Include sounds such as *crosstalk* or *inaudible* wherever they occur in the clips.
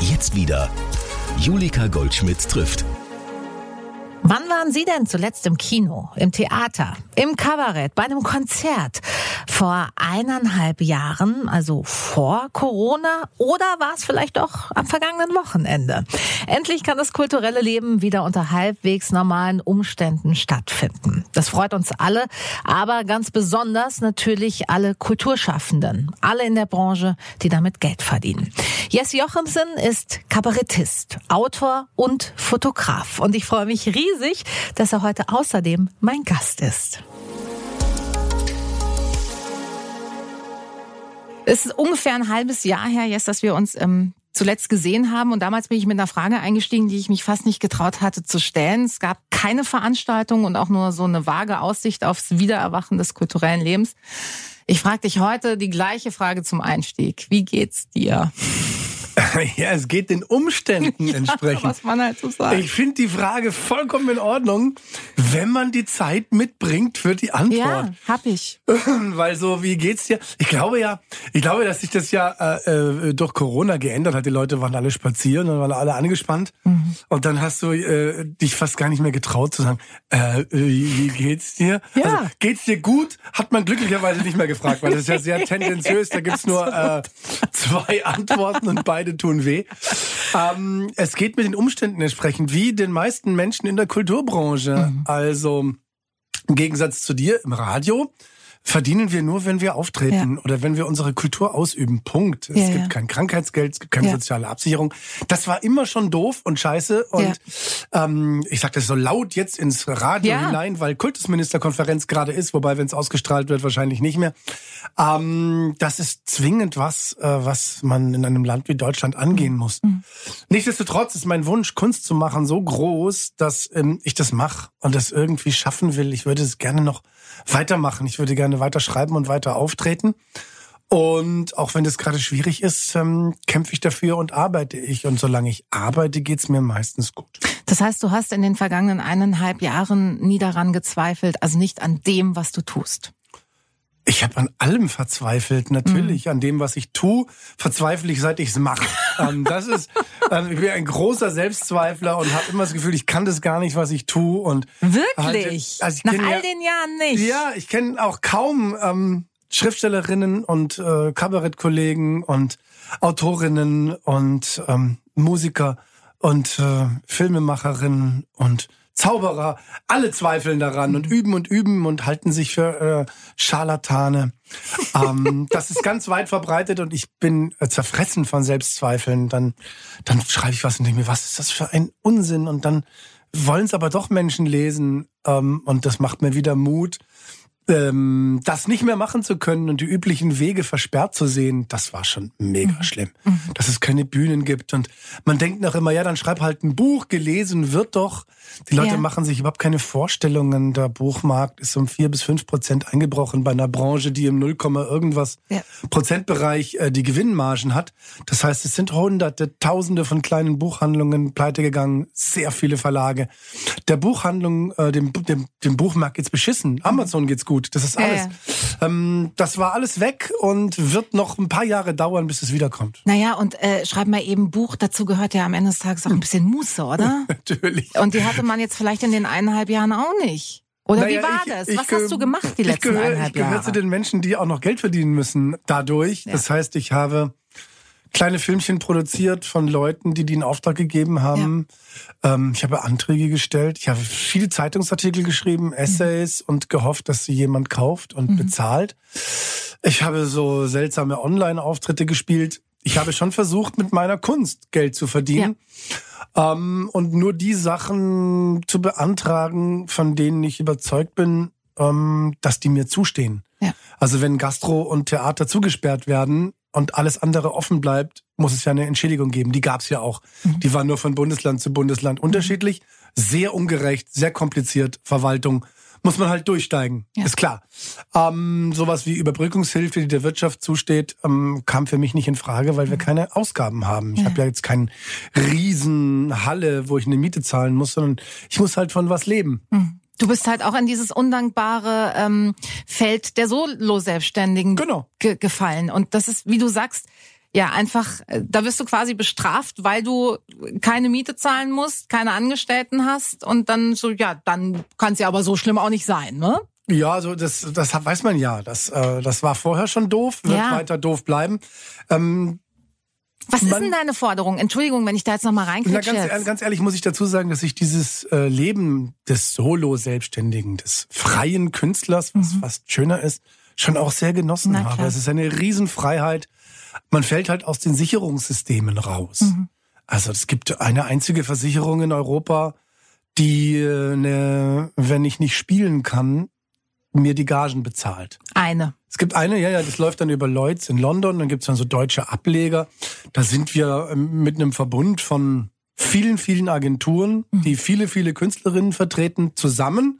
Jetzt wieder. Julika Goldschmidt trifft. Wann waren Sie denn zuletzt im Kino, im Theater, im Kabarett, bei einem Konzert? Vor eineinhalb Jahren, also vor Corona, oder war es vielleicht doch am vergangenen Wochenende? Endlich kann das kulturelle Leben wieder unter halbwegs normalen Umständen stattfinden. Das freut uns alle, aber ganz besonders natürlich alle Kulturschaffenden, alle in der Branche, die damit Geld verdienen. Jesse Jochimsen ist Kabarettist, Autor und Fotograf und ich freue mich riesig, dass er heute außerdem mein Gast ist. Es ist ungefähr ein halbes Jahr her jetzt, dass wir uns ähm, zuletzt gesehen haben. Und damals bin ich mit einer Frage eingestiegen, die ich mich fast nicht getraut hatte zu stellen. Es gab keine Veranstaltung und auch nur so eine vage Aussicht aufs Wiedererwachen des kulturellen Lebens. Ich frage dich heute die gleiche Frage zum Einstieg. Wie geht's dir? *laughs* Ja, es geht den Umständen *laughs* entsprechend. Ja, was man halt so sagt. Ich finde die Frage vollkommen in Ordnung, wenn man die Zeit mitbringt für die Antwort. Ja, hab ich. *laughs* Weil so, wie geht's dir? Ich glaube ja, ich glaube, dass sich das ja äh, äh, durch Corona geändert hat. Die Leute waren alle spazieren und waren alle angespannt. Mhm. Und dann hast du äh, dich fast gar nicht mehr getraut zu sagen, äh, wie, wie geht's dir? Ja. Also, geht's dir gut? Hat man glücklicherweise nicht mehr gefragt, weil das ist ja sehr tendenziös. Da gibt's nur äh, zwei Antworten und beide tun weh. Ähm, es geht mit den Umständen entsprechend, wie den meisten Menschen in der Kulturbranche. Mhm. Also im Gegensatz zu dir im Radio verdienen wir nur, wenn wir auftreten ja. oder wenn wir unsere Kultur ausüben. Punkt. Es ja, gibt ja. kein Krankheitsgeld, es gibt keine soziale Absicherung. Das war immer schon doof und scheiße. Und ähm, ich sage das so laut jetzt ins Radio hinein, weil Kultusministerkonferenz gerade ist, wobei, wenn es ausgestrahlt wird, wahrscheinlich nicht mehr. Ähm, das ist zwingend was, äh, was man in einem Land wie Deutschland angehen mhm. muss. Mhm. Nichtsdestotrotz ist mein Wunsch, Kunst zu machen, so groß, dass ähm, ich das mache und das irgendwie schaffen will. Ich würde es gerne noch weitermachen. Ich würde gerne weiter schreiben und weiter auftreten. Und auch wenn das gerade schwierig ist, ähm, kämpfe ich dafür und arbeite ich. Und solange ich arbeite, geht's mir meistens gut. Das heißt, du hast in den vergangenen eineinhalb Jahren nie daran gezweifelt, also nicht an dem, was du tust. Ich habe an allem verzweifelt, natürlich. Mhm. An dem, was ich tue, verzweifle ich, seit ich es mache. *laughs* ähm, das ist, ähm, ich bin ein großer Selbstzweifler und habe immer das Gefühl, ich kann das gar nicht, was ich tue. Und Wirklich? Halt, also Nach all ja, den Jahren nicht? Ja, ich kenne auch kaum ähm, Schriftstellerinnen und äh, Kabarettkollegen und Autorinnen und ähm, Musiker und äh, Filmemacherinnen und Zauberer, alle zweifeln daran und üben und üben und halten sich für äh, Scharlatane. *laughs* ähm, das ist ganz weit verbreitet und ich bin äh, zerfressen von Selbstzweifeln. Dann, dann schreibe ich was und denke mir, was ist das für ein Unsinn? Und dann wollen es aber doch Menschen lesen ähm, und das macht mir wieder Mut ähm, das nicht mehr machen zu können und die üblichen Wege versperrt zu sehen, das war schon mega mhm. schlimm. Mhm. Dass es keine Bühnen gibt und man denkt noch immer, ja, dann schreib halt ein Buch, gelesen wird doch. Die Leute ja. machen sich überhaupt keine Vorstellungen. Der Buchmarkt ist um vier bis fünf Prozent eingebrochen bei einer Branche, die im 0, irgendwas ja. Prozentbereich äh, die Gewinnmargen hat. Das heißt, es sind hunderte, tausende von kleinen Buchhandlungen pleite gegangen, sehr viele Verlage. Der Buchhandlung, äh, dem, dem, dem Buchmarkt geht's beschissen. Amazon geht's gut gut. Das ist alles. Ja, ähm, das war alles weg und wird noch ein paar Jahre dauern, bis es wiederkommt. Naja, und äh, schreib mal eben Buch. Dazu gehört ja am Ende des Tages auch ein bisschen Muße, oder? *laughs* Natürlich. Und die hatte man jetzt vielleicht in den eineinhalb Jahren auch nicht. Oder naja, wie war ich, das? Was ich, hast du gemacht die letzten gehör, eineinhalb Jahre? Ich gehöre zu den Menschen, die auch noch Geld verdienen müssen dadurch. Ja. Das heißt, ich habe kleine Filmchen produziert von Leuten, die die in Auftrag gegeben haben. Ja. Ähm, ich habe Anträge gestellt. Ich habe viele Zeitungsartikel geschrieben, Essays mhm. und gehofft, dass sie jemand kauft und mhm. bezahlt. Ich habe so seltsame Online-Auftritte gespielt. Ich habe schon versucht, mit meiner Kunst Geld zu verdienen. Ja. Ähm, und nur die Sachen zu beantragen, von denen ich überzeugt bin, ähm, dass die mir zustehen. Ja. Also wenn Gastro und Theater zugesperrt werden, und alles andere offen bleibt, muss es ja eine Entschädigung geben. Die gab es ja auch. Mhm. Die war nur von Bundesland zu Bundesland unterschiedlich, sehr ungerecht, sehr kompliziert. Verwaltung muss man halt durchsteigen, ja. ist klar. Ähm, sowas wie Überbrückungshilfe, die der Wirtschaft zusteht, ähm, kam für mich nicht in Frage, weil wir mhm. keine Ausgaben haben. Ich ja. habe ja jetzt keine Riesenhalle, wo ich eine Miete zahlen muss, sondern ich muss halt von was leben. Mhm. Du bist halt auch in dieses undankbare ähm, Feld der Solo-Selbstständigen genau. ge gefallen. Und das ist, wie du sagst, ja einfach, äh, da wirst du quasi bestraft, weil du keine Miete zahlen musst, keine Angestellten hast und dann so, ja, dann kann es ja aber so schlimm auch nicht sein, ne? Ja, also das, das weiß man ja. Das, äh, das war vorher schon doof, wird Ja. weiter doof bleiben. Ähm, Was ist denn deine Forderung? Entschuldigung, wenn ich da jetzt nochmal na, reinquetsche. ganz, ganz ehrlich muss ich dazu sagen, dass ich dieses äh, Leben des Solo-Selbstständigen, des freien Künstlers, was fast schöner ist, schon auch sehr genossen Mhm. Na habe. klar. Es ist eine Riesenfreiheit. Man fällt halt aus den Sicherungssystemen raus. Mhm. Also es gibt eine einzige Versicherung in Europa, die, äh, ne, wenn ich nicht spielen kann, mir die Gagen bezahlt. Eine. Es gibt eine, ja, ja, das läuft dann über Lloyds in London, dann gibt's dann so deutsche Ableger. Da sind wir ähm, mit einem Verbund von vielen, vielen Agenturen, die viele, viele Künstlerinnen vertreten, zusammen.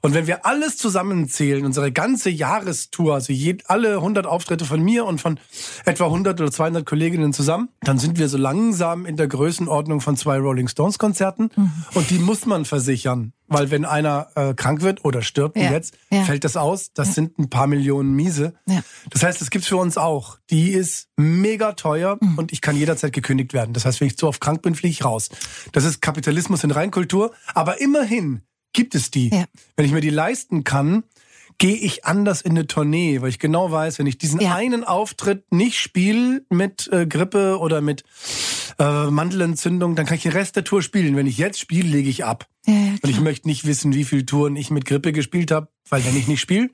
Und wenn wir alles zusammenzählen, unsere ganze Jahrestour, also je, alle 100 Auftritte von mir und von etwa 100 oder 200 Kolleginnen zusammen, dann sind wir so langsam in der Größenordnung von zwei Rolling Stones Konzerten. Und die muss man versichern. Weil wenn einer äh, krank wird oder stirbt, wie Ja. jetzt, Ja. fällt das aus. Das sind ein paar Millionen Miese. Ja. Das heißt, das gibt's für uns auch. Die ist mega teuer Mhm. und ich kann jederzeit gekündigt werden. Das heißt, wenn ich zu oft krank bin, fliege ich raus. Das ist Kapitalismus in Reinkultur. Aber immerhin gibt es die. Ja. Wenn ich mir die leisten kann, gehe ich anders in eine Tournee, weil ich genau weiß, wenn ich diesen Ja. einen Auftritt nicht spiele mit äh, Grippe oder mit äh, Mandelentzündung, dann kann ich den Rest der Tour spielen. Wenn ich jetzt spiele, lege ich ab. Ja, Und ich möchte nicht wissen, wie viele Touren ich mit Grippe gespielt habe, weil wenn ich nicht spiele,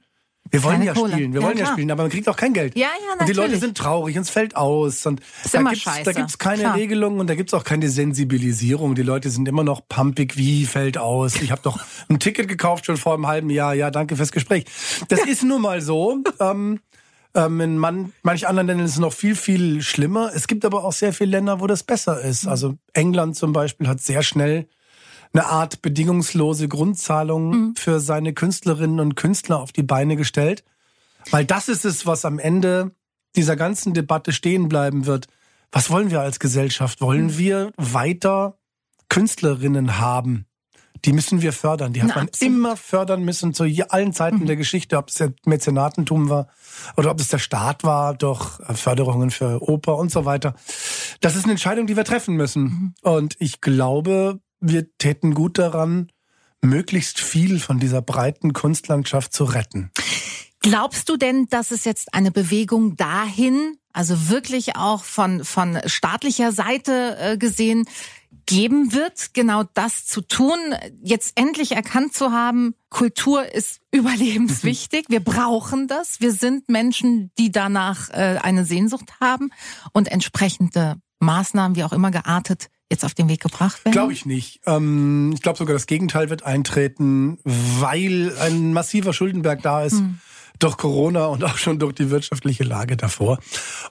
wir wollen Keine ja Kohle. spielen, wir Ja, wollen ja klar. spielen, aber man kriegt auch kein Geld. Ja, ja, Und die Leute natürlich. sind traurig und es fällt aus. Und Ist da immer gibt's, scheiße. da gibt's keine Klar. Regelung und da gibt's auch keine Sensibilisierung. Die Leute sind immer noch pumpig, wie fällt aus. Ich habe doch *laughs* ein Ticket gekauft schon vor einem halben Jahr. Ja, danke fürs Gespräch. Das ist nun mal so. Ähm, ähm, in man, manch anderen Ländern ist es noch viel, viel schlimmer. Es gibt aber auch sehr viele Länder, wo das besser ist. Also England zum Beispiel hat sehr schnell eine Art bedingungslose Grundzahlung für seine Künstlerinnen und Künstler auf die Beine gestellt. Weil das ist es, was am Ende dieser ganzen Debatte stehen bleiben wird. Was wollen wir als Gesellschaft? Wollen wir weiter Künstlerinnen haben? Die müssen wir fördern. Die hat Na, man absolut. immer fördern müssen zu allen Zeiten der Geschichte, ob es der Mäzenatentum war oder ob es der Staat war, durch äh, Förderungen für Oper und so weiter. Das ist eine Entscheidung, die wir treffen müssen. Und ich glaube, wir täten gut daran, möglichst viel von dieser breiten Kunstlandschaft zu retten. Glaubst du denn, dass es jetzt eine Bewegung dahin, also wirklich auch von, von staatlicher Seite äh, gesehen, geben wird, genau das zu tun, jetzt endlich erkannt zu haben, Kultur ist *laughs* überlebenswichtig, wir brauchen das, wir sind Menschen, die danach äh, eine Sehnsucht haben und entsprechende Maßnahmen, wie auch immer geartet, jetzt auf den Weg gebracht werden? Glaube ich nicht. Ähm, ich glaube sogar, das Gegenteil wird eintreten, weil ein massiver Schuldenberg da ist. Durch Corona und auch schon durch die wirtschaftliche Lage davor.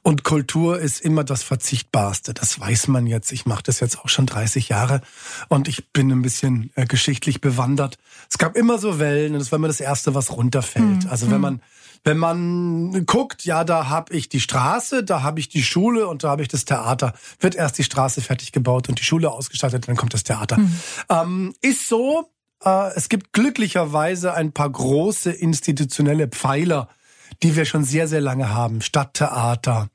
Und Kultur ist immer das Verzichtbarste. Das weiß man jetzt. Ich mache das jetzt auch schon 30 Jahre und ich bin ein bisschen äh, geschichtlich bewandert. Es gab immer so Wellen und das war immer das Erste, was runterfällt. Also wenn man wenn man guckt, ja, da habe ich die Straße, da habe ich die Schule und da habe ich das Theater. Wird erst die Straße fertig gebaut und die Schule ausgestattet, dann kommt das Theater. Ähm, ist so. Äh, es gibt glücklicherweise ein paar große institutionelle Pfeiler, die wir schon sehr, sehr lange haben. Stadttheater,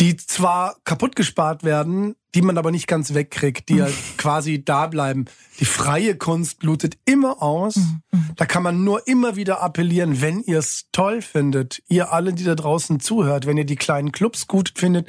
die zwar kaputt gespart werden, die man aber nicht ganz wegkriegt, die halt quasi da bleiben. Die freie Kunst blutet immer aus. Da kann man nur immer wieder appellieren, wenn ihr es toll findet, ihr alle, die da draußen zuhört, wenn ihr die kleinen Clubs gut findet,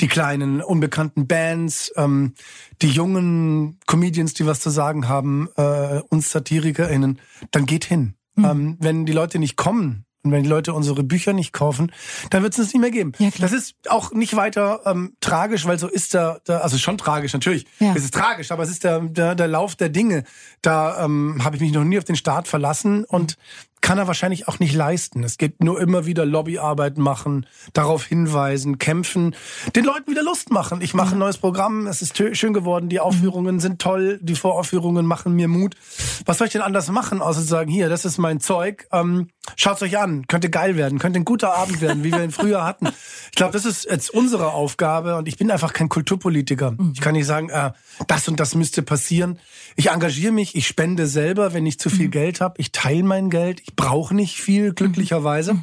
die kleinen unbekannten Bands, ähm, die jungen Comedians, die was zu sagen haben, äh, uns SatirikerInnen, dann geht hin. Ähm, wenn die Leute nicht kommen, und wenn die Leute unsere Bücher nicht kaufen, dann wird es uns nicht mehr geben. Ja, das ist auch nicht weiter ähm, tragisch, weil so ist der, der also schon tragisch, natürlich. Ja. Es ist tragisch, aber es ist der, der, der Lauf der Dinge. Da ähm, habe ich mich noch nie auf den Staat verlassen und kann er wahrscheinlich auch nicht leisten. Es geht nur immer wieder Lobbyarbeit machen, darauf hinweisen, kämpfen, den Leuten wieder Lust machen. Ich mache ein neues Programm, es ist schön geworden, die Aufführungen sind toll, die Voraufführungen machen mir Mut. Was soll ich denn anders machen, außer zu sagen, hier, das ist mein Zeug, ähm, schaut's euch an, könnte geil werden, könnte ein guter Abend werden, wie wir ihn früher hatten. Ich glaube, das ist jetzt unsere Aufgabe und ich bin einfach kein Kulturpolitiker. Ich kann nicht sagen, äh, das und das müsste passieren. Ich engagiere mich, ich spende selber, wenn ich zu viel Geld habe. Ich teile mein Geld. Ich brauche nicht viel, glücklicherweise.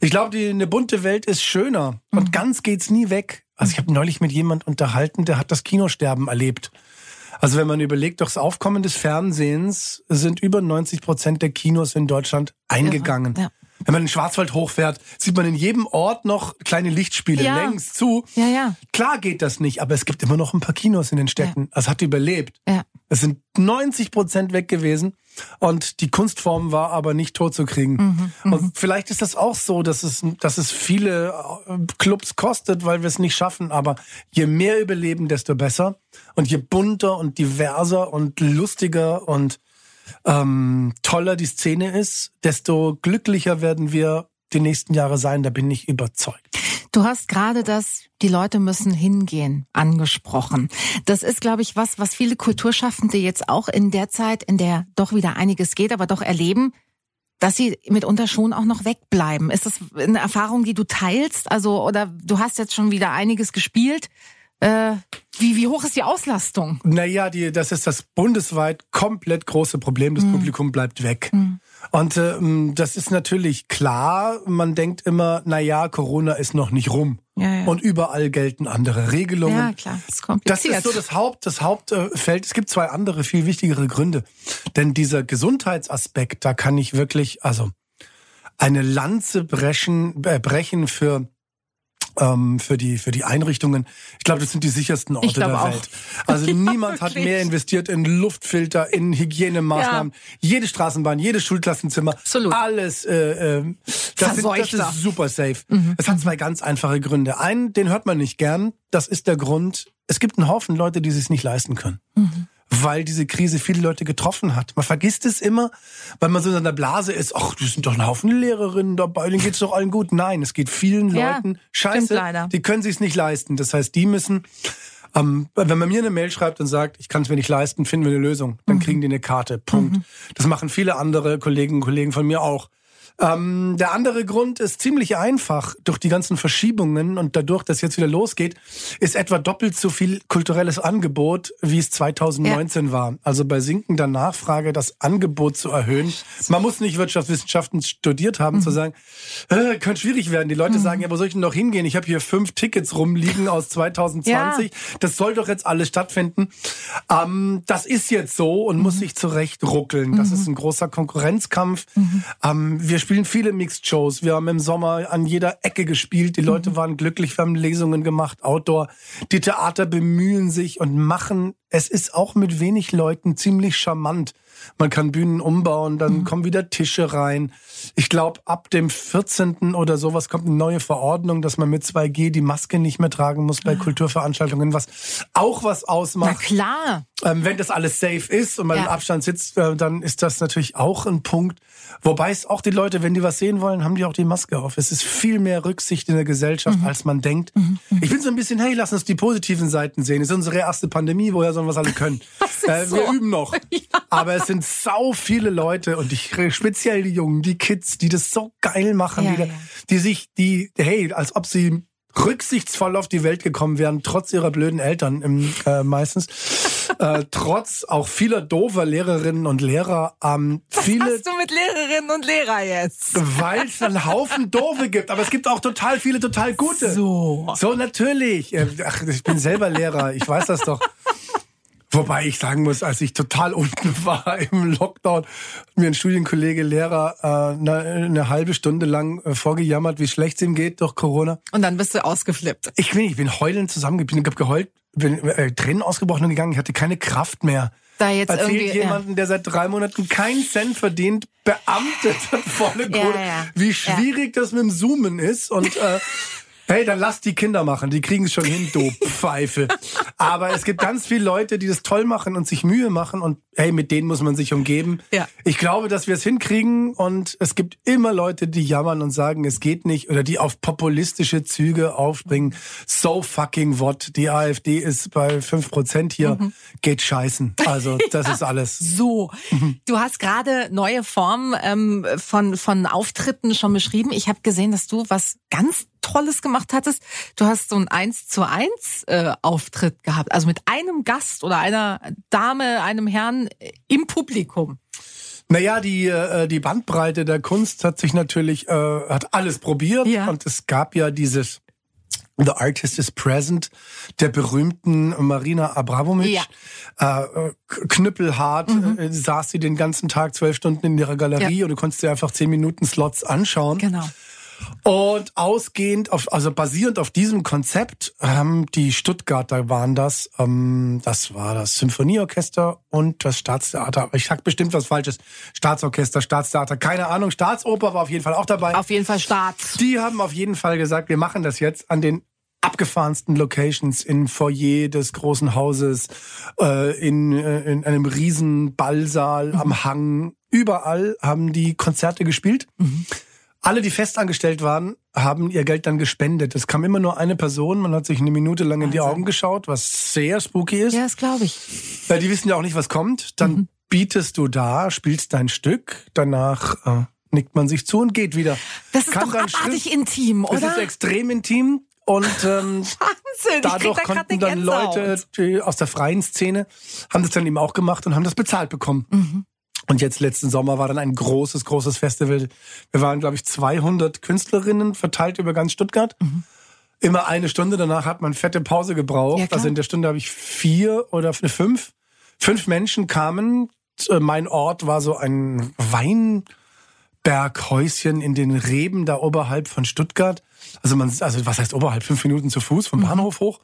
Ich glaube, eine bunte Welt ist schöner und ganz geht's nie weg. Also ich habe neulich mit jemand unterhalten, der hat das Kinosterben erlebt. Also wenn man überlegt, durchs Aufkommen des Fernsehens sind über 90 Prozent der Kinos in Deutschland eingegangen. Ja. Wenn man in den Schwarzwald hochfährt, sieht man in jedem Ort noch kleine Lichtspiele Ja. längs zu. Ja, ja. Klar geht das nicht, aber es gibt immer noch ein paar Kinos in den Städten. Das hat überlebt. Ja. Es sind 90 Prozent weg gewesen und die Kunstform war aber nicht tot zu kriegen. Und vielleicht ist das auch so, dass es, dass es viele äh, Clubs kostet, weil wir es nicht schaffen. Aber je mehr überleben, desto besser. Und je bunter und diverser und lustiger und ähm, toller die Szene ist, desto glücklicher werden wir die nächsten Jahre sein. Da bin ich überzeugt. Du hast gerade das, die Leute müssen hingehen, angesprochen. Das ist, glaube ich, was, was viele Kulturschaffende jetzt auch in der Zeit, in der doch wieder einiges geht, aber doch erleben, dass sie mitunter schon auch noch wegbleiben. Ist das eine Erfahrung, die du teilst? Also, oder du hast jetzt schon wieder einiges gespielt. Äh, wie, wie hoch ist die Auslastung? Naja, die, das ist das bundesweit komplett große Problem. Mhm. Das Publikum bleibt weg. Und ähm, das ist natürlich klar. Man denkt immer, na ja, Corona ist noch nicht rum. Ja, ja. Und überall gelten andere Regelungen. Ja, klar, das ist Das kompliziert. ist so das Haupt, das Hauptfeld. Es gibt zwei andere, viel wichtigere Gründe. Denn dieser Gesundheitsaspekt, da kann ich wirklich, also eine Lanze brechen, äh, brechen für ähm, für die für die Einrichtungen. Ich glaube, das sind die sichersten Orte der auch. Welt. Also *laughs* Ja, niemand hat wirklich. mehr investiert in Luftfilter, in Hygienemaßnahmen. Jede Straßenbahn, jedes Schulklassenzimmer, Absolut. alles. Äh, äh, das, sind, das ist super safe. Mhm. Es hat zwei ganz einfache Gründe. Einen, den hört man nicht gern. Das ist der Grund. Es gibt einen Haufen Leute, die es nicht leisten können. Mhm. Weil diese Krise viele Leute getroffen hat. Man vergisst es immer, weil man so in einer Blase ist. Ach, die sind doch ein Haufen Lehrerinnen dabei, denen geht's doch allen gut. Nein, es geht vielen Ja, Leuten scheiße. Die können sich's nicht leisten. Das heißt, die müssen ähm, wenn man mir eine Mail schreibt und sagt, ich kann es mir nicht leisten, finden wir eine Lösung, Mhm. dann kriegen die eine Karte. Punkt. Das machen viele andere Kolleginnen und Kollegen von mir auch. Ähm, der andere Grund ist ziemlich einfach. Durch die ganzen Verschiebungen und dadurch, dass jetzt wieder losgeht, ist etwa doppelt so viel kulturelles Angebot, wie es 2019 war. Also bei sinkender Nachfrage das Angebot zu erhöhen. Man muss nicht Wirtschaftswissenschaften studiert haben, zu sagen, äh, könnte schwierig werden. Die Leute sagen, ja, wo soll ich denn noch hingehen? Ich habe hier fünf Tickets rumliegen aus *laughs* 2020. Das soll doch jetzt alles stattfinden. Ähm, das ist jetzt so und muss sich zurecht ruckeln. Das ist ein großer Konkurrenzkampf. Ähm, wir spielen viele Mixed Shows. Wir haben im Sommer an jeder Ecke gespielt. Die Leute waren glücklich. Wir haben Lesungen gemacht, Outdoor. Die Theater bemühen sich und machen. Es ist auch mit wenig Leuten ziemlich charmant. Man kann Bühnen umbauen, dann kommen wieder Tische rein. Ich glaube, ab dem 14. oder sowas kommt eine neue Verordnung, dass man mit 2G die Maske nicht mehr tragen muss bei Kulturveranstaltungen, was auch was Na ausmacht. klar. Ähm, wenn das alles safe ist und man Ja. im Abstand sitzt, äh, dann ist das natürlich auch ein Punkt. Wobei es auch die Leute, wenn die was sehen wollen, haben die auch die Maske auf. Es ist viel mehr Rücksicht in der Gesellschaft, Mhm. als man denkt. Ich bin so ein bisschen, hey, lass uns die positiven Seiten sehen. Es ist unsere erste Pandemie, woher sollen wir es alle können? *laughs* Äh, ist so. Wir üben noch. *laughs* Aber es sind sau viele Leute und ich, speziell die Jungen, die Kids, die das so geil machen, Ja, die, ja. die sich, die, hey, als ob sie rücksichtsvoll auf die Welt gekommen wären, trotz ihrer blöden Eltern im, äh, meistens. *laughs* äh, trotz auch vieler doofer Lehrerinnen und Lehrer. Ähm, viele, Hast du mit Lehrerinnen und Lehrer jetzt? weil es einen Haufen doofe gibt, aber es gibt auch total viele total gute. So. So, natürlich. Äh, Ach, ich bin selber Lehrer, ich weiß das doch. Wobei ich sagen muss, als ich total *laughs* unten war im Lockdown, hat mir ein Studienkollege Lehrer äh, eine, halbe Stunde lang äh, vorgejammert, wie schlecht es ihm geht durch Corona. Und dann bist du ausgeflippt. Ich bin, ich bin heulend zusammengeblieben, ich habe geheult, bin äh, Tränen ausgebrochen und gegangen, ich hatte keine Kraft mehr. Da jetzt Erzählt jemanden, der seit drei Monaten keinen Cent verdient, beamtet *laughs* volle Ja, Kohle, ja. wie schwierig das mit dem Zoomen ist und äh, *laughs* Hey, dann lass die Kinder machen, die kriegen es schon hin, du *laughs* Pfeife. Aber es gibt ganz viele Leute, die das toll machen und sich Mühe machen und hey, mit denen muss man sich umgeben. Ja. Ich glaube, dass wir es hinkriegen und es gibt immer Leute, die jammern und sagen, es geht nicht oder die auf populistische Züge aufspringen. So fucking what? Die AfD ist bei 5% hier, Mhm. geht scheißen. Also, *laughs* das ist alles. So, du hast gerade neue Formen ähm, von, von Auftritten schon beschrieben. Ich habe gesehen, dass du was ganz Tolles gemacht hattest. Du hast so einen 1 zu 1 äh, Auftritt gehabt, also mit einem Gast oder einer Dame, einem Herrn äh, im Publikum. Naja, die, äh, die Bandbreite der Kunst hat sich natürlich, äh, hat alles probiert. Ja. Und es gab ja dieses The Artist is Present der berühmten Marina Abramovic. Ja. Äh, knüppelhart äh, saß sie den ganzen Tag zwölf Stunden in ihrer Galerie Ja. und du konntest dir einfach zehn Minuten Slots anschauen. Genau. Und ausgehend auf, also basierend auf diesem Konzept haben die Stuttgarter waren das, ähm, das war das Symphonieorchester und das Staatstheater. Ich sag bestimmt was Falsches. Staatsorchester, Staatstheater, keine Ahnung. Staatsoper war auf jeden Fall auch dabei. Auf jeden Fall Staats. Die haben auf jeden Fall gesagt, wir machen das jetzt an den abgefahrensten Locations in Foyer des großen Hauses, äh, in, äh, in einem riesen Ballsaal am Hang. Überall haben die Konzerte gespielt. Alle, die festangestellt waren, haben ihr Geld dann gespendet. Es kam immer nur eine Person, man hat sich eine Minute lang in die Wahnsinn. Augen geschaut, was sehr spooky ist. Ja, das glaube ich. Weil die wissen ja auch nicht, was kommt. Dann Mhm. bietest du da, spielst dein Stück, danach äh, nickt man sich zu und geht wieder. Das ist Kann doch dann abartig Schrift- intim, Es oder? ist extrem intim und ähm, *laughs* Wahnsinn. dadurch da konnten dann. Leute die aus der freien Szene haben das dann eben auch gemacht und haben das bezahlt bekommen. Mhm. Und jetzt letzten Sommer war dann ein großes, großes Festival. Wir waren, glaube ich, 200 Künstlerinnen verteilt über ganz Stuttgart. Immer eine Stunde, danach hat man fette Pause gebraucht. Mhm. Ja, also in der Stunde habe ich vier oder fünf. Fünf Menschen kamen. Äh, Mein Ort war so ein Weinberghäuschen in den Reben da oberhalb von Stuttgart. Also man, also was heißt oberhalb? Fünf Minuten zu Fuß vom Bahnhof hoch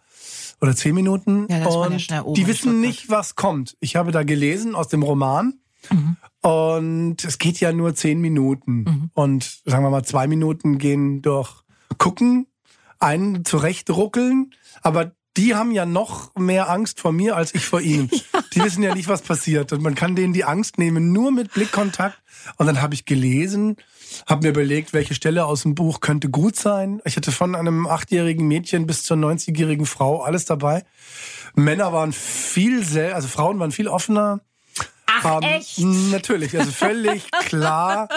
oder zehn Minuten. Mhm. Ja, da ist man ja und oben die wissen nicht, was kommt. Ich habe da gelesen aus dem Roman. Mhm. Und es geht ja nur zehn Minuten. Und sagen wir mal, zwei Minuten gehen durch gucken, einen zurechtruckeln. Aber die haben ja noch mehr Angst vor mir als ich vor ihnen. *laughs* Die wissen ja nicht, was passiert. Und man kann denen die Angst nehmen, nur mit Blickkontakt. Und dann habe ich gelesen, habe mir überlegt, welche Stelle aus dem Buch könnte gut sein. Ich hatte von einem achtjährigen Mädchen bis zur 90-jährigen Frau alles dabei. Männer waren viel sehr, also Frauen waren viel offener. Ach, Ähm, echt? Natürlich, also völlig *laughs* klar.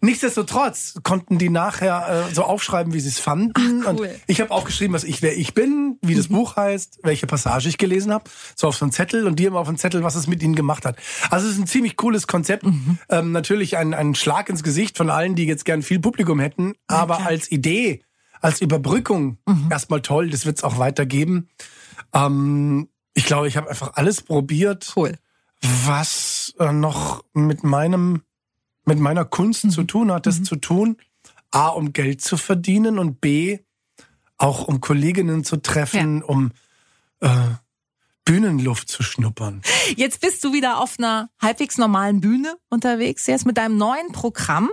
Nichtsdestotrotz konnten die nachher äh, so aufschreiben, wie sie es fanden. Ach, cool. Und ich habe aufgeschrieben, was ich wer ich bin, wie das Buch heißt, welche Passage ich gelesen habe, so auf so einen Zettel und die haben auf einen Zettel, was es mit ihnen gemacht hat. Also es ist ein ziemlich cooles Konzept. Ähm, natürlich ein, ein Schlag ins Gesicht von allen, die jetzt gern viel Publikum hätten, aber klar. als Idee, als Überbrückung erstmal toll. Das wird es auch weitergeben. Ähm, ich glaube, ich habe einfach alles probiert Cool. Was äh, noch mit meinem mit meiner Kunst zu tun hat, das zu tun, a um Geld zu verdienen und b auch um Kolleginnen zu treffen, um äh, Bühnenluft zu schnuppern. Jetzt bist du wieder auf einer halbwegs normalen Bühne unterwegs, jetzt mit deinem neuen Programm,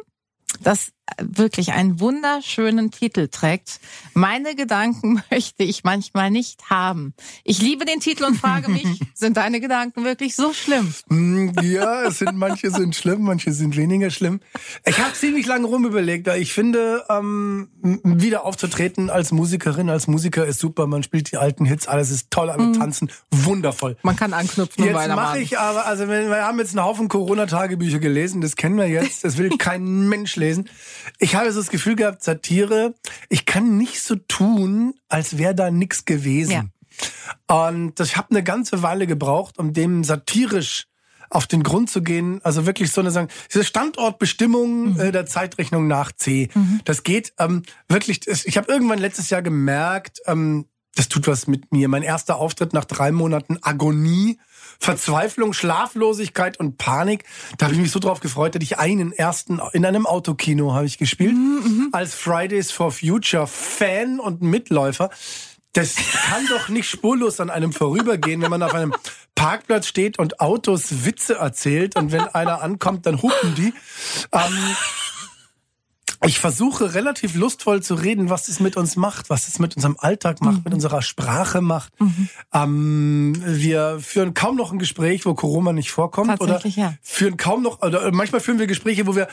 das wirklich einen wunderschönen Titel trägt. Meine Gedanken *laughs* möchte ich manchmal nicht haben. Ich liebe den Titel und frage mich, *laughs* sind deine Gedanken wirklich so schlimm? Mm, Ja, es sind manche sind schlimm, manche sind weniger schlimm. Ich habe ziemlich lange rumüberlegt, ich finde, ähm, wieder aufzutreten als Musikerin, als Musiker ist super. Man spielt die alten Hits, alles ist toll, alle tanzen wundervoll. Man kann anknüpfen Jetzt mache ich aber, also wir wir haben jetzt einen Haufen Corona-Tagebücher gelesen, das kennen wir jetzt, das will *laughs* kein Mensch lesen. Ich habe so das Gefühl gehabt, Satire, ich kann nicht so tun, als wäre da nichts gewesen. Und das- ich habe eine ganze Weile gebraucht, um dem satirisch auf den Grund zu gehen, also wirklich so eine sagen, diese Standortbestimmung äh, der Zeitrechnung nach C. Das geht ähm, wirklich. Ich habe irgendwann letztes Jahr gemerkt, ähm, das tut was mit mir. Mein erster Auftritt nach drei Monaten Agonie, Verzweiflung, Schlaflosigkeit und Panik. Da habe ich mich so drauf gefreut, dass ich einen ersten in einem Autokino habe ich gespielt als Fridays for Future Fan und Mitläufer. Das kann doch nicht spurlos an einem vorübergehen, wenn man auf einem Parkplatz steht und Autos Witze erzählt und wenn einer ankommt, dann hupen die. Ähm, ich versuche relativ lustvoll zu reden, was es mit uns macht, was es mit unserem Alltag macht, mit unserer Sprache macht. Ähm, wir führen kaum noch ein Gespräch, wo Corona nicht vorkommt. Oder Tatsächlich, ja. führen kaum noch, oder manchmal führen wir Gespräche, wo wir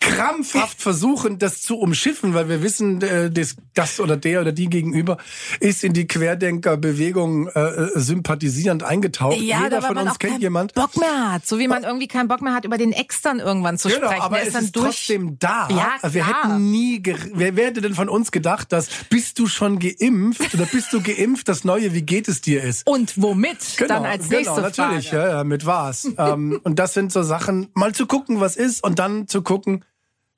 krampfhaft versuchen, das zu umschiffen, weil wir wissen, äh, das, das oder der oder die gegenüber ist in die Querdenkerbewegung äh, äh sympathisierend eingetaucht. Ja, Jeder von uns kennt jemand. Bock mehr hat, so wie man irgendwie keinen Bock mehr hat, über den Extern irgendwann zu genau, sprechen. Aber es ist, ist trotzdem da. Ja, wir hätten nie, wer, wer hätte denn von uns gedacht, dass bist du schon geimpft oder bist du geimpft, das Neue, wie geht es dir ist? Und womit? Genau, dann als nächste genau, natürlich, Frage. ja, ja, mit was. ähm, und das sind so Sachen, mal zu gucken, was ist und dann zu gucken,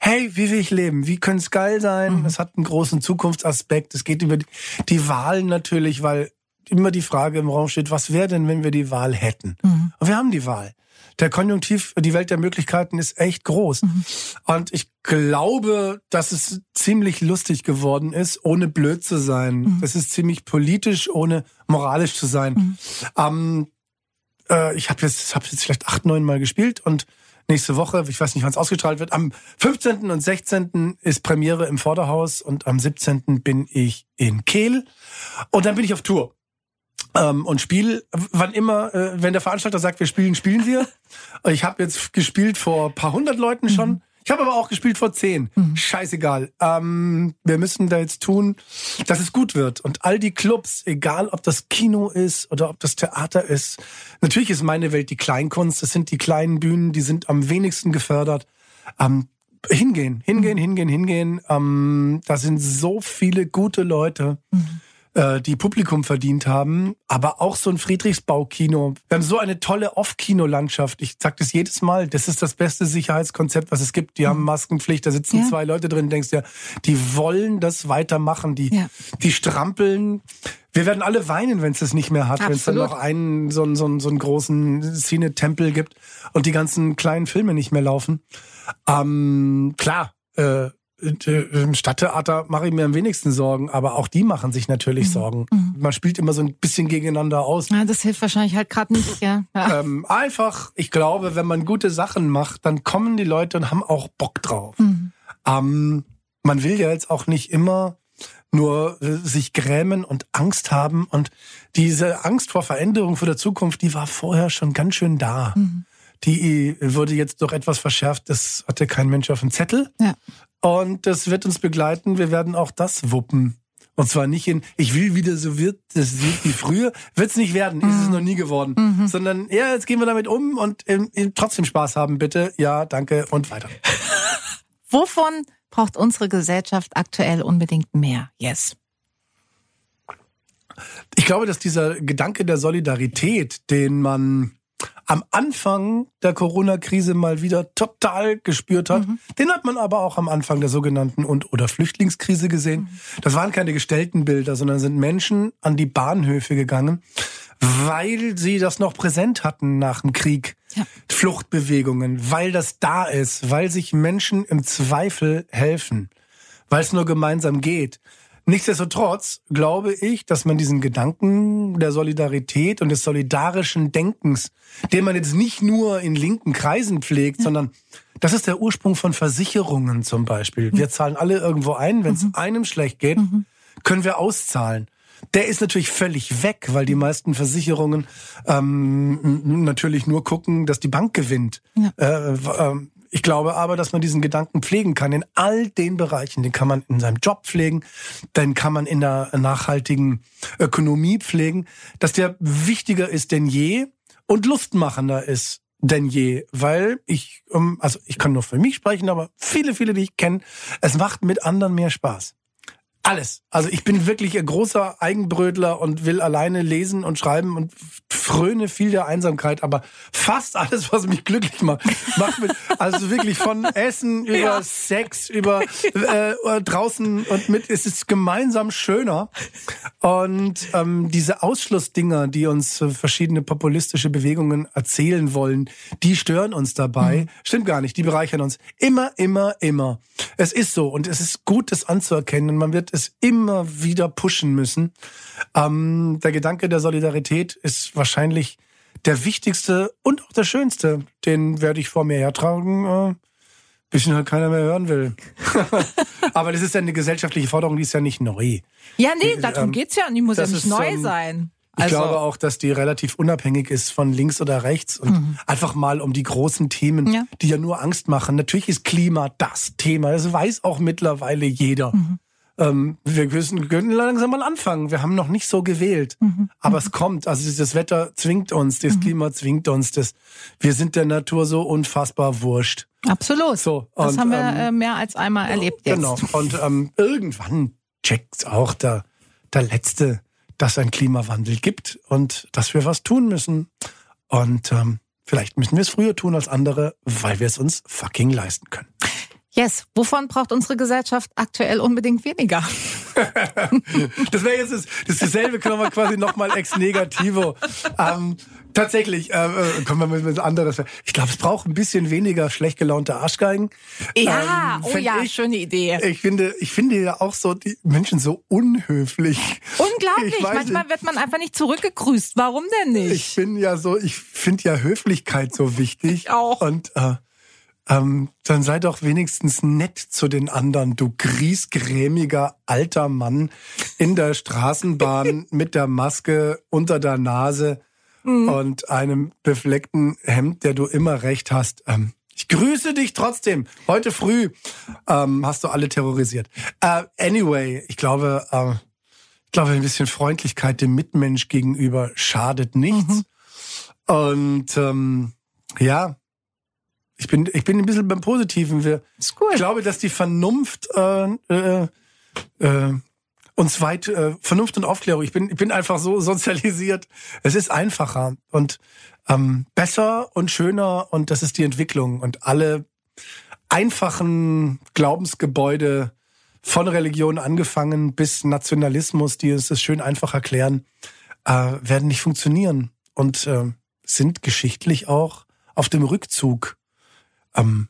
hey, wie will ich leben? Wie könnte es geil sein? Mhm. Es hat einen großen Zukunftsaspekt. Es geht über die, die Wahlen natürlich, weil immer die Frage im Raum steht, was wäre denn, wenn wir die Wahl hätten? Mhm. Und wir haben die Wahl. Der Konjunktiv, die Welt der Möglichkeiten ist echt groß. Mhm. Und ich glaube, dass es ziemlich lustig geworden ist, ohne blöd zu sein. Mhm. Es ist ziemlich politisch, ohne moralisch zu sein. Mhm. Ähm, äh, ich habe jetzt, hab jetzt vielleicht acht, neun Mal gespielt und nächste Woche, ich weiß nicht, wann es ausgestrahlt wird, am 15. und 16. ist Premiere im Vorderhaus und am 17. bin ich in Kehl und dann bin ich auf Tour. Ähm, und spiel, wann immer, äh, wenn der Veranstalter sagt, wir spielen, spielen wir. Ich habe jetzt gespielt vor paar hundert Leuten schon. Mhm. Ich habe aber auch gespielt vor zehn. Mhm. Scheißegal. Ähm, wir müssen da jetzt tun, dass es gut wird. Und all die Clubs, egal ob das Kino ist oder ob das Theater ist, natürlich ist meine Welt die Kleinkunst. Das sind die kleinen Bühnen, die sind am wenigsten gefördert. Ähm, hingehen, hingehen, mhm. hingehen, hingehen. Ähm, da sind so viele gute Leute. Mhm äh, die Publikum verdient haben, aber auch so ein Friedrichsbau-Kino. Wir haben so eine tolle Off-Kino-Landschaft. Ich sag das jedes Mal. Das ist das beste Sicherheitskonzept, was es gibt. Die haben mhm. Maskenpflicht, da sitzen ja. zwei Leute drin, denkst ja, die wollen das weitermachen, die, ja. die strampeln. Wir werden alle weinen, wenn es das nicht mehr hat, wenn es dann noch einen so, so, so einen großen Cine-Tempel gibt und die ganzen kleinen Filme nicht mehr laufen. Ähm, klar, äh, im Stadttheater mache ich mir am wenigsten Sorgen, aber auch die machen sich natürlich mhm. Sorgen. Mhm. Man spielt immer so ein bisschen gegeneinander aus. Ja, das hilft wahrscheinlich halt gerade nicht, ja. ja. Ähm, einfach, ich glaube, wenn man gute Sachen macht, dann kommen die Leute und haben auch Bock drauf. Mhm. Ähm, man will ja jetzt auch nicht immer nur äh, sich grämen und Angst haben und diese Angst vor Veränderung, vor der Zukunft, die war vorher schon ganz schön da. Mhm die wurde jetzt doch etwas verschärft. Das hatte kein Mensch auf dem Zettel. Ja. Und das wird uns begleiten. Wir werden auch das wuppen. Und zwar nicht in, ich will wieder so wird, das wird wie früher. Wird es nicht werden, mhm. ist es mhm. noch nie geworden. Mhm. Sondern, ja, jetzt gehen wir damit um und ähm, trotzdem Spaß haben, bitte. Ja, danke und weiter. *laughs* Wovon braucht unsere Gesellschaft aktuell unbedingt mehr? Yes. Ich glaube, dass dieser Gedanke der Solidarität, den man am Anfang der Corona-Krise mal wieder total gespürt hat. Mhm. Den hat man aber auch am Anfang der sogenannten und oder Flüchtlingskrise gesehen. Mhm. Das waren keine gestellten Bilder, sondern sind Menschen an die Bahnhöfe gegangen, weil sie das noch präsent hatten nach dem Krieg. Ja. Fluchtbewegungen, weil das da ist, weil sich Menschen im Zweifel helfen, weil es nur gemeinsam geht. Nichtsdestotrotz glaube ich, dass man diesen Gedanken der Solidarität und des solidarischen Denkens, den man jetzt nicht nur in linken Kreisen pflegt, sondern das ist der Ursprung von Versicherungen zum Beispiel. Wir zahlen alle irgendwo ein, wenn es mhm. einem schlecht geht, mhm. können wir auszahlen. Der ist natürlich völlig weg, weil die meisten Versicherungen ähm, natürlich nur gucken, dass die Bank gewinnt. Ja. Äh, äh, ich glaube aber, dass man diesen Gedanken pflegen kann in all den Bereichen. Den kann man in seinem Job pflegen, den kann man in der nachhaltigen Ökonomie pflegen, dass der wichtiger ist denn je und lustmachender ist denn je, weil ich, ähm, also ich kann nur für mich sprechen, aber viele, viele, die ich kenne, es macht mit anderen mehr Spaß. Alles. Also ich bin wirklich ein großer Eigenbrötler und will alleine lesen und schreiben und fröne viel der Einsamkeit, aber fast alles, was mich glücklich macht, macht mit, also wirklich von Essen *laughs* über ja. Sex, über äh, draußen und mit, es ist gemeinsam schöner. Und ähm, diese Ausschlussdinger, die uns verschiedene populistische Bewegungen erzählen wollen, die stören uns dabei. Mhm. Stimmt gar nicht, die bereichern uns. Immer, immer, immer. Es ist so und es ist gut, das anzuerkennen und man wird es immer wieder pushen müssen. Ähm, der Gedanke der Solidarität ist wahrscheinlich der wichtigste und auch der schönste. Den werde ich vor mir hertragen, äh, bis ihn halt keiner mehr hören will. *laughs* Aber das ist ja eine gesellschaftliche Forderung, die ist ja nicht neu. Ja, nee, darum ähm, geht's ja. Die muss ja nicht ist, neu ähm, sein. Ich Also- glaube auch, dass die relativ unabhängig ist von links oder rechts und einfach mal um die großen Themen, Mhm. Ja. die ja nur Angst machen. Natürlich ist Klima das Thema. Das weiß auch mittlerweile jeder. Mhm. Ähm, wir müssen, können langsam mal anfangen. Wir haben noch nicht so gewählt. Mhm. Aber es kommt. Also das Wetter zwingt uns, das Klima zwingt uns. Das, wir sind der Natur so unfassbar wurscht. Absolut. So, das und, haben wir ähm, äh, mehr als einmal erlebt jetzt. Genau. Und ähm, irgendwann checkt auch der, der Letzte, dass ein Klimawandel gibt und dass wir was tun müssen. Und ähm, vielleicht müssen wir es früher tun als andere, weil wir es uns fucking leisten können. Yes, wovon braucht unsere Gesellschaft aktuell unbedingt weniger? *laughs* Das wäre jetzt das, das dasselbe, können wir quasi nochmal ex negativo. Ähm, tatsächlich, äh, äh, kommen wir mit was anderes. Ich glaube, es braucht ein bisschen weniger schlecht gelaunte Arschgeigen. Ja, Ähm, oh ja, ich, schöne Idee. Ich finde, ich finde ja auch so die Menschen so unhöflich. Unglaublich, manchmal nicht. wird man einfach nicht zurückgegrüßt. Warum denn nicht? Ich bin ja so, ich finde ja Höflichkeit so wichtig. Ich auch. Und äh, ähm, dann sei doch wenigstens nett zu den anderen, du griesgrämiger alter Mann in der Straßenbahn *laughs* mit der Maske unter der Nase Mhm. und einem befleckten Hemd, der du immer recht hast. Ähm, ich grüße dich trotzdem. Heute früh ähm, hast du alle terrorisiert. Äh, anyway, ich glaube, äh, ich glaube, ein bisschen Freundlichkeit dem Mitmensch gegenüber schadet nichts. Und ähm, ja, ich bin, ich bin ein bisschen beim Positiven. Wir, ist cool. ich glaube, dass die Vernunft äh, äh, äh, uns weit äh, Vernunft und Aufklärung. Ich bin, ich bin einfach so sozialisiert. Es ist einfacher und ähm, besser und schöner und das ist die Entwicklung. Und alle einfachen Glaubensgebäude von Religion angefangen bis Nationalismus, die uns das schön einfach erklären, äh, werden nicht funktionieren und äh, sind geschichtlich auch auf dem Rückzug. Ähm,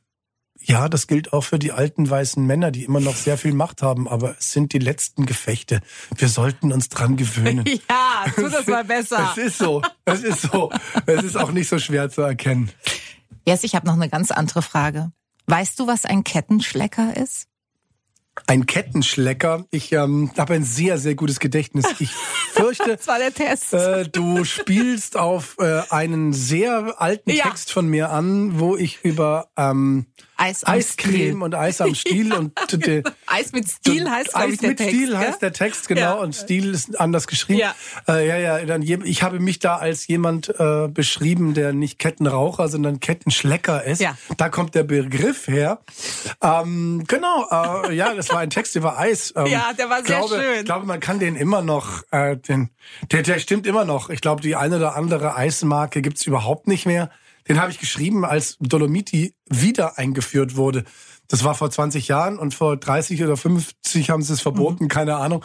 ja, das gilt auch für die alten weißen Männer, die immer noch sehr viel Macht haben, aber es sind die letzten Gefechte. Wir sollten uns dran gewöhnen. *laughs* Ja, tu das mal besser. Es ist so. Es ist so. Es ist auch nicht so schwer zu erkennen. Yes, ich habe noch eine ganz andere Frage. Weißt du, was ein Kettenschlecker ist? Ein Kettenschlecker. Ich ähm, habe ein sehr, sehr gutes Gedächtnis. Ich *laughs* fürchte, Das war der Test. äh, du spielst auf äh, einen sehr alten Ja. Text von mir an, wo ich über ähm, Eis am Eiscreme Stiel. und Eis am Stiel *laughs* und die, Eis mit Stil heißt, Eis ich, der mit Text. Stil gell? heißt der Text, genau, Ja. und Stil ist anders geschrieben. Ja. Äh, ja, ja, dann je, ich habe mich da als jemand äh, beschrieben, der nicht Kettenraucher, sondern Kettenschlecker ist. Ja. Da kommt der Begriff her. Ähm, genau, äh, ja, das war ein Text über Eis. Ähm, Ja, der war sehr glaube, schön. Ich glaube, man kann den immer noch, äh, den, der, der stimmt immer noch. Ich glaube, die eine oder andere Eismarke gibt's überhaupt nicht mehr. Den habe ich geschrieben, als Dolomiti wieder eingeführt wurde. Das war vor 20 Jahren und vor 30 oder 50 haben sie es verboten, Mhm. keine Ahnung.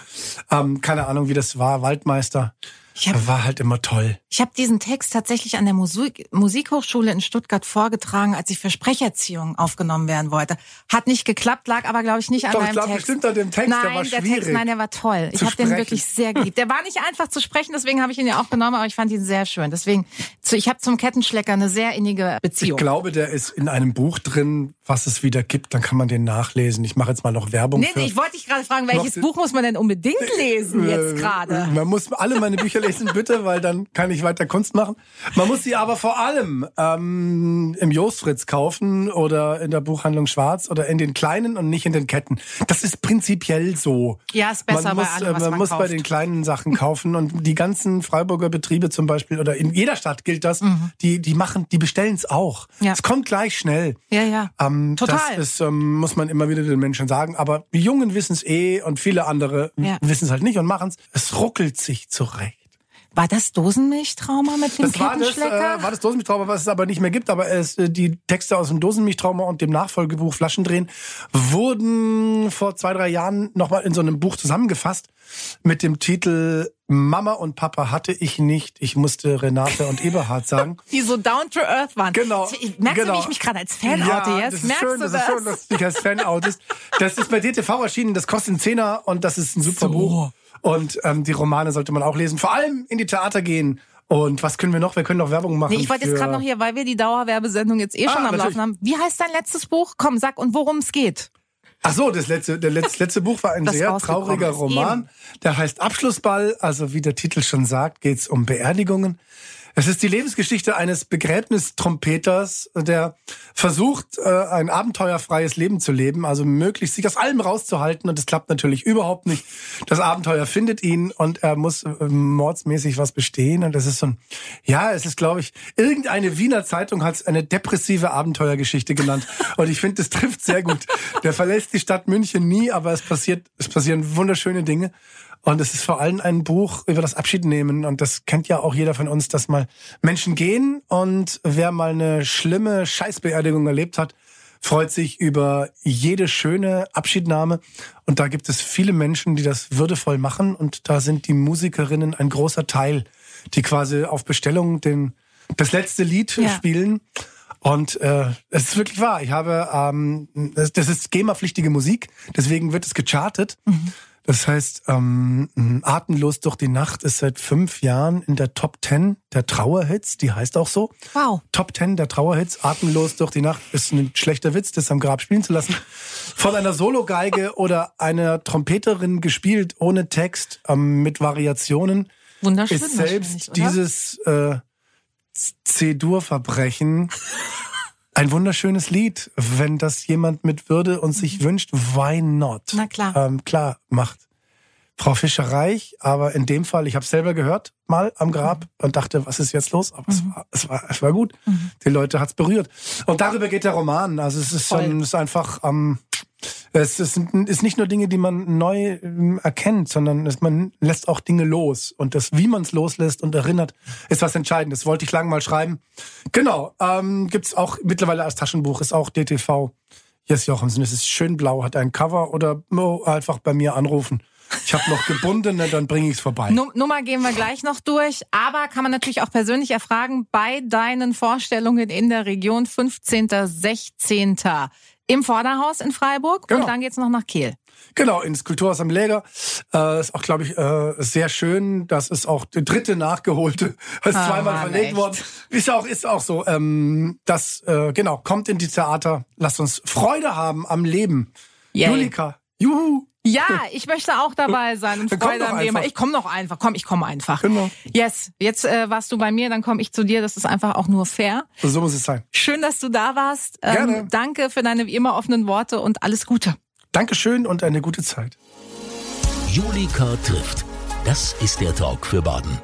Ähm, keine Ahnung, wie das war. Waldmeister. Ich hab- war halt immer toll. Ich habe diesen Text tatsächlich an der Musik Musikhochschule in Stuttgart vorgetragen, als ich für Sprecherziehung aufgenommen werden wollte. Hat nicht geklappt, lag aber, glaube ich, nicht an Doch, ich meinem glaube Text. bestimmt an dem Text, nein, der war der schwierig. Text, nein, der war toll. Ich habe den wirklich sehr geliebt. Der war nicht einfach zu sprechen, deswegen habe ich ihn ja auch genommen, aber ich fand ihn sehr schön. Deswegen, ich habe zum Kettenschlecker eine sehr innige Ich Beziehung. glaube, der ist in einem Buch drin, was es wieder gibt. Dann kann man den nachlesen. Ich mache jetzt mal noch Werbung Nee, für. nee, ich wollte dich gerade fragen, welches Buch muss man denn unbedingt lesen jetzt Äh, gerade? Man muss alle meine Bücher lesen, bitte, weil dann kann ich weiter Kunst machen. Man muss sie aber vor allem ähm, im Jost Fritz kaufen oder in der Buchhandlung Schwarz oder in den kleinen und nicht in den Ketten. Das ist prinzipiell so. Ja, ist besser man bei muss, allem, äh, was man man muss bei den kleinen Sachen kaufen und die ganzen Freiburger Betriebe zum Beispiel oder in jeder Stadt gilt das. Die die machen, die bestellen es auch. Mhm. Ja. Es kommt gleich schnell. Ja, ja. Ähm, Total. Das ist, ähm, muss man immer wieder den Menschen sagen. Aber die Jungen wissen es eh und viele andere Ja. wissen es halt nicht und machen es. Es ruckelt sich zurecht. War das Dosenmilchtrauma mit dem Das war das, Kettenschlecker? äh, war das Dosenmilchtrauma, was es aber nicht mehr gibt. Aber es, äh, die Texte aus dem Dosenmilchtrauma und dem Nachfolgebuch Flaschendrehen wurden vor zwei, drei Jahren nochmal in so einem Buch zusammengefasst mit dem Titel Mama und Papa hatte ich nicht. Ich musste Renate und Eberhard sagen. *laughs* die so down to earth waren. Genau. Ich, merkst du, genau. wie ich mich gerade als Fan ja, oute jetzt? Das ist Merkst schön, du das, das? ist schön, dass du dich als Fan outest. Das ist bei DTV erschienen, das kostet einen Zehner und das ist ein super So. Buch. Und ähm, die Romane sollte man auch lesen. Vor allem in die Theater gehen. Und was können wir noch? Wir können noch Werbung machen. Nee, ich wollte jetzt gerade noch hier, weil wir die Dauerwerbesendung jetzt eh schon Ah, am natürlich. Laufen haben. Wie heißt dein letztes Buch? Komm, sag und worum es geht. Ach so, das letzte, der letzte, letzte Buch war ein Das sehr trauriger. Roman. Der heißt Abschlussball. Also wie der Titel schon sagt, geht's um Beerdigungen. Es ist die Lebensgeschichte eines Begräbnistrumpeters, der versucht, äh, ein abenteuerfreies Leben zu leben, also möglichst sich aus allem rauszuhalten. Und es klappt natürlich überhaupt nicht. Das Abenteuer findet ihn und er muss äh, mordsmäßig was bestehen. Und das ist so ein, ja, es ist, glaube ich, irgendeine Wiener Zeitung hat es eine depressive Abenteuergeschichte genannt. Und ich finde, das trifft sehr gut. Der verlässt die Stadt München nie, aber es passiert, es passieren wunderschöne Dinge. Und es ist vor allem ein Buch über das Abschiednehmen. Und das kennt ja auch jeder von uns, dass mal Menschen gehen. Und wer mal eine schlimme Scheißbeerdigung erlebt hat, freut sich über jede schöne Abschiednahme. Und da gibt es viele Menschen, die das würdevoll machen. Und da sind die Musikerinnen ein großer Teil, die quasi auf Bestellung den, das letzte Lied Ja. spielen. Und äh, es ist wirklich wahr. Ich habe, ähm, das, das ist GEMA-pflichtige Musik, deswegen wird es gechartet. Das heißt, ähm, Atemlos durch die Nacht ist seit fünf Jahren in der Top 10 der Trauerhits, die heißt auch so. Wow. Top 10 der Trauerhits, Atemlos durch die Nacht ist ein schlechter Witz, das am Grab spielen zu lassen. Von einer Sologeige *laughs* oder einer Trompeterin gespielt, ohne Text, ähm, mit Variationen Wunderschön. ist selbst dieses äh, C-Dur-Verbrechen *laughs* ein wunderschönes Lied. Wenn das jemand mit Würde und sich wünscht, why not? Na klar. Ähm, klar, macht Frau Fischer reich, aber in dem Fall, ich habe selber gehört, mal am Grab Mhm. und dachte, was ist jetzt los? Aber es, war, es, war, es war gut. Die Leute hat's berührt. Und darüber geht der Roman. Also es ist, schon, es ist einfach, ähm, es ist, ist nicht nur Dinge, die man neu ähm, erkennt, sondern es, man lässt auch Dinge los. Und das, wie man es loslässt und erinnert, ist was Entscheidendes. Wollte ich lang mal schreiben. Genau, ähm, gibt's auch mittlerweile als Taschenbuch, ist auch DTV. Yes, Jochemsen, es ist schön blau, hat ein Cover oder oh, einfach bei mir anrufen. Ich habe noch gebundene, *laughs* dann bringe ich's vorbei. Nu- Nummer gehen wir gleich noch durch, aber kann man natürlich auch persönlich erfragen bei deinen Vorstellungen in der Region 15. 16. im Vorderhaus in Freiburg Genau. und dann geht's noch nach Kehl. Genau, ins Kulturhaus am Läger. Äh, ist auch, glaube ich, äh, sehr schön. Das ist auch die dritte nachgeholte. *laughs* Ist Ah, zweimal verlegt echt. worden. Ist auch, ist auch so. Ähm, das, äh, genau, kommt in die Theater. Lasst uns Freude haben am Leben. Yay. Julika, juhu. Ja, ich möchte auch dabei sein und Freude Leben. einfach. Ich komme noch einfach. Komm, ich komme einfach. Genau. Yes, jetzt äh, warst du bei mir, dann komme ich zu dir. Das ist einfach auch nur fair. So muss es sein. Schön, dass du da warst. Ähm, Gerne. danke für deine wie immer offenen Worte und alles Gute. Dankeschön und eine gute Zeit. Julika trifft. Das ist der Talk für Baden.